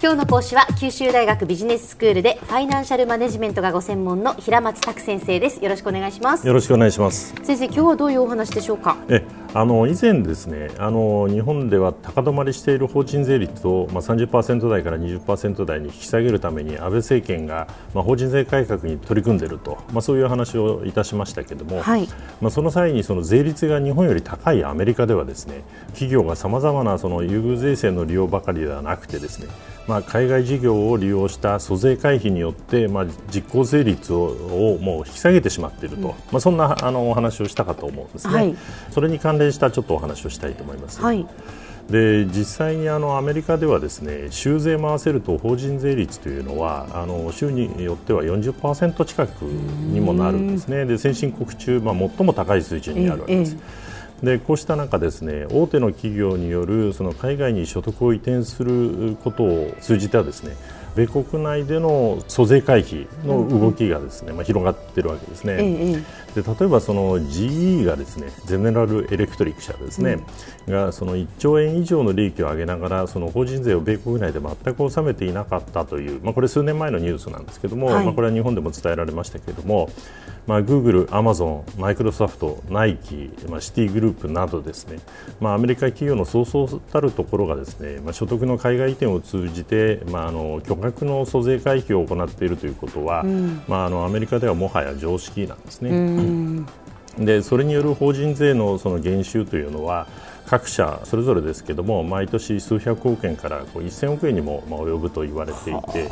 今日の講師は九州大学ビジネススクールでファイナンシャルマネジメントがご専門の平松卓先生です。よろしくお願いします。よろしくお願いします。先生今日はどういうお話でしょうか？えあの以前ですねあの日本では高止まりしている法人税率をまあ30%台から20%台に引き下げるために安倍政権がまあ法人税改革に取り組んでいるとまあそういう話をいたしましたけれども、はい、まあその際にその税率が日本より高いアメリカではですね企業がさまざまなその優遇税制の利用ばかりではなくてですねまあ、海外事業を利用した租税回避によって、まあ、実効税率ををもう引き下げてしまっていると、うん、まあ、そんなあのお話をしたかと思うんですね、はい、それに関連したちょっとお話をしたいと思います。はい。で実際にあのアメリカではですね州税も合わせると法人税率というのはあの州によっては40%近くにもなるんですね。で先進国中、まあ、最も高い水準にあるわけです。ええでこうした中ですね大手の企業によるその海外に所得を移転することを通じてはですね米国内での租税回避の動きがですね、まあ、広がっているわけですね、で例えばその GE がですねゼネラルエレクトリック社ですね、うん、がその1兆円以上の利益を上げながらその法人税を米国内で全く納めていなかったという、まあ、これ数年前のニュースなんですけども、はい、まあ、これは日本でも伝えられましたけれども、まあ、Amazon、マイクロソフト、ナイキ、まあ、シティグループなどですね、まあ、アメリカ企業のそうそうたるところがですね、まあ、所得の海外移転を通じて、まあ、あの巨額の租税回避を行っているということは、うん、まあ、あのアメリカではもはや常識なんですね。でそれによる法人税のその減収というのは各社それぞれですけども毎年数百億円からこう1000億円にも及ぶと言われていて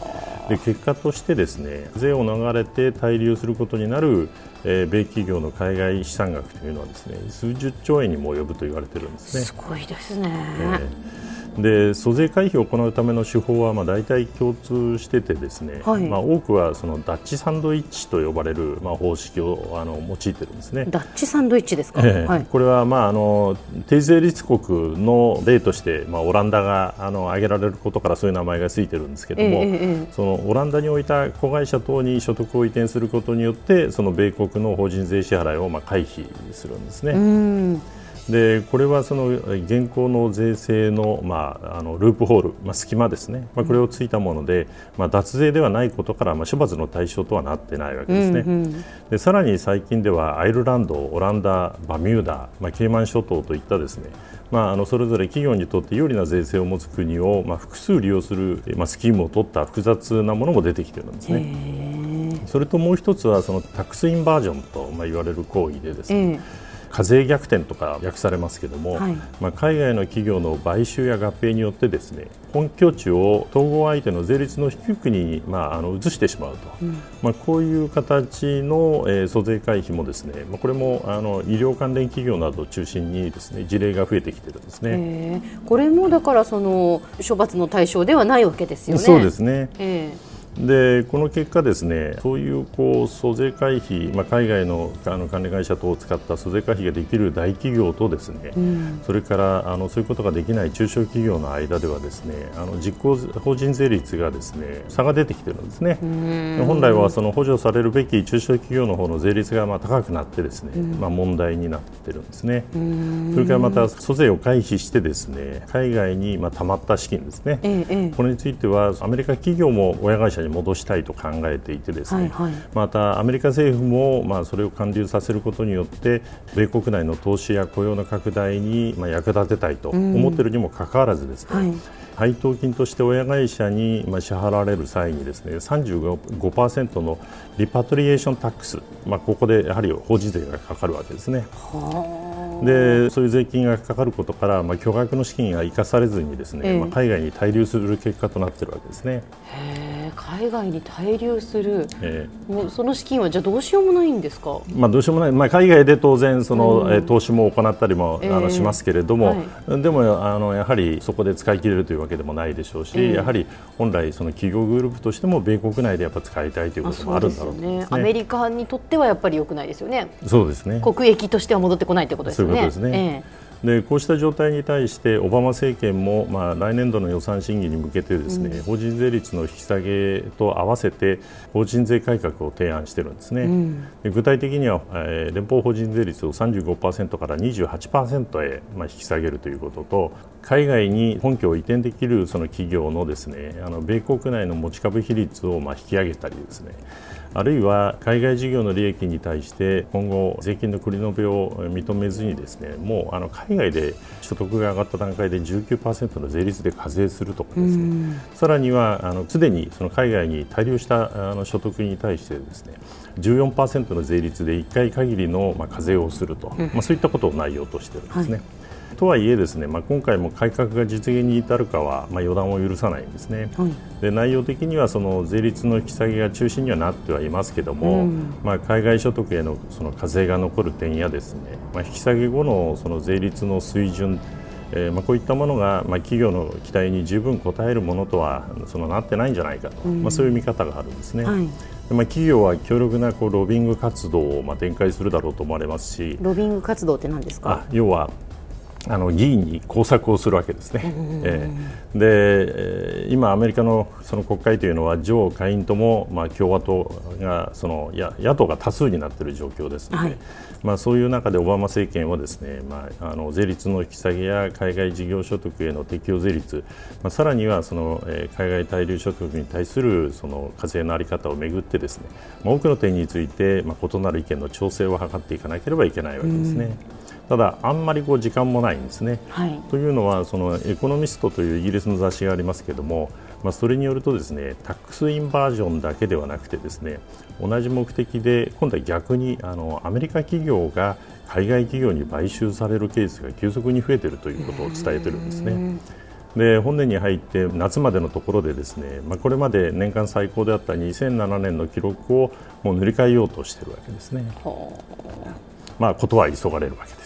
で結果としてですね税を逃れて滞留することになる、えー、米企業の海外資産額というのはですね数十兆円にも及ぶと言われているんですね。すごいですね、えーで租税回避を行うための手法はまあ大体共通しててですね、はい、まあ、多くはそのダッチサンドイッチと呼ばれるまあ方式をあの用いてるんですね。ダッチサンドイッチですか、えーはい、これはまああの低税率国の例としてまあオランダがあの挙げられることからそういう名前がついてるんですけども、えー、そのオランダにおいた子会社等に所得を移転することによってその米国の法人税支払いをまあ回避するんですね。でこれはその現行の税制の,、まあ、あのループホール、まあ、隙間ですね、まあ、これをついたもので、まあ、脱税ではないことから、まあ、処罰の対象とはなってないわけですね、うんうん、でさらに最近ではアイルランド、オランダ、バミューダ、まあ、ケイマン諸島といったですねまあ、あのそれぞれ企業にとって有利な税制を持つ国を、まあ、複数利用する、まあ、スキームを取った複雑なものも出てきているんですね。それともう一つはそのタックスインバージョンと、まあ、言われる行為でですね、課税逆転とか訳されますけども、はい、まあ、海外の企業の買収や合併によってですね本拠地を統合相手の税率の低い国に、まあ、あの移してしまうと、うん、まあ、こういう形の、えー、租税回避もですね、まあ、これもあの医療関連企業などを中心にですね事例が増えてきてるんですね。これもだからその処罰の対象ではないわけですよね。そうですね。えーでこの結果、ですねそういうこう租税回避、まあ、海外のあの管理会社等を使った租税回避ができる大企業とですね、うん、それからあのそういうことができない中小企業の間ではですねあの実行法人税率がですね差が出てきてるんですね。本来はその補助されるべき中小企業の方の税率がまあ高くなってですね、うん、まあ、問題になってるんですね。それからまた租税を回避してですね海外にまあ貯まった資金ですね、ええ、これについてはアメリカ企業も親会社に戻したいと考えていてですね、はいはい、またアメリカ政府もまあそれを還流させることによって米国内の投資や雇用の拡大にまあ役立てたいと思っているにもかかわらずですね、はい。配当金として親会社に支払われる際にですね35%のリパトリエーションタックス、まあ、ここでやはり法人税がかかるわけですね。でそういう税金がかかることから、まあ、巨額の資金が生かされずにですね、えー、まあ、海外に滞留する結果となっているわけですね。海外に滞留する、えー、もうその資金はじゃどうしようもないんですか、まあ、どうしようもない、まあ、海外で当然その、うん、投資も行ったりも、えー、あのしますけれども、はい、でもあのやはりそこで使い切れるというわけでもないでしょうし、えー、やはり本来その企業グループとしても米国内でやっぱ使いたいということもあるんだろう、ね。ね、アメリカにとってはやっぱり良くないですよね。そうですね。国益としては戻ってこないということですね。そういうことですね、えーでこうした状態に対してオバマ政権も、まあ、来年度の予算審議に向けてですね、うん、法人税率の引き下げと合わせて法人税改革を提案しているんですね、うん、具体的には、えー、連邦法人税率を35%から28%へ、まあ、引き下げるということと海外に本拠を移転できるその企業のですねあの米国内の持ち株比率をまあ引き上げたりですねあるいは海外事業の利益に対して今後、税金の繰り延べを認めずにですねもうあの海外で所得が上がった段階で19%の税率で課税するとかですね。さらにはあのすでにその海外に滞留したあの所得に対してですね14%の税率で1回限りのまあ課税をすると、まあ、そういったことを内容としているんですね。はいとはいえですね、まあ、今回も改革が実現に至るかは、まあ、予断を許さないんですね、はい、で内容的にはその税率の引き下げが中心にはなってはいますけども、うん、まあ、海外所得へのその課税が残る点やですね、まあ、引き下げ後のその税率の水準えーまあ、こういったものが、まあ、企業の期待に十分応えるものとはそのなってないんじゃないかと、うん、まあ、そういう見方があるんですね。はい、まあ、企業は強力なこうロビング活動をまあ展開するだろうと思われますしロビング活動って何ですか？要はあの議員に工作をするわけですね。えー、で今、アメリカのその国会というのは上下院とも、まあ、共和党がそのや野党が多数になっている状況ですので、はい、まあ、そういう中でオバマ政権はですね、まあ、あの税率の引き下げや海外事業所得への適用税率、まあ、さらにはその、えー、海外滞留所得に対するその課税の在り方をめぐってですね、まあ、多くの点について、まあ、異なる意見の調整を図っていかなければいけないわけですね。ただ、あんまりこう時間もないんですね。はい、というのはそのエコノミストというイギリスの雑誌がありますけれども、まあ、それによるとですねタックスインバージョンだけではなくてですね同じ目的で今度は逆にあのアメリカ企業が海外企業に買収されるケースが急速に増えているということを伝えているんですね。で本年に入って夏までのところでですね、まあ、これまで年間最高であった2007年の記録をもう塗り替えようとしているわけですね。まあ、ことは急がれるわけです。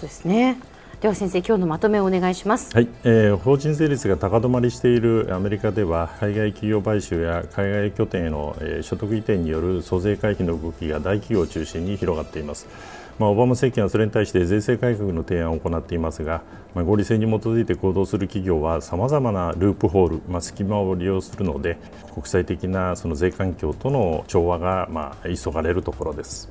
ことですね。では先生今日のまとめをお願いします、はいえー、法人税率が高止まりしているアメリカでは海外企業買収や海外拠点への、えー、所得移転による租税回避の動きが大企業を中心に広がっています。まあ、オバマ政権はそれに対して税制改革の提案を行っていますが、まあ、合理性に基づいて行動する企業はさまざまなループホール、まあ、隙間を利用するので国際的なその税環境との調和がまあ急がれるところです。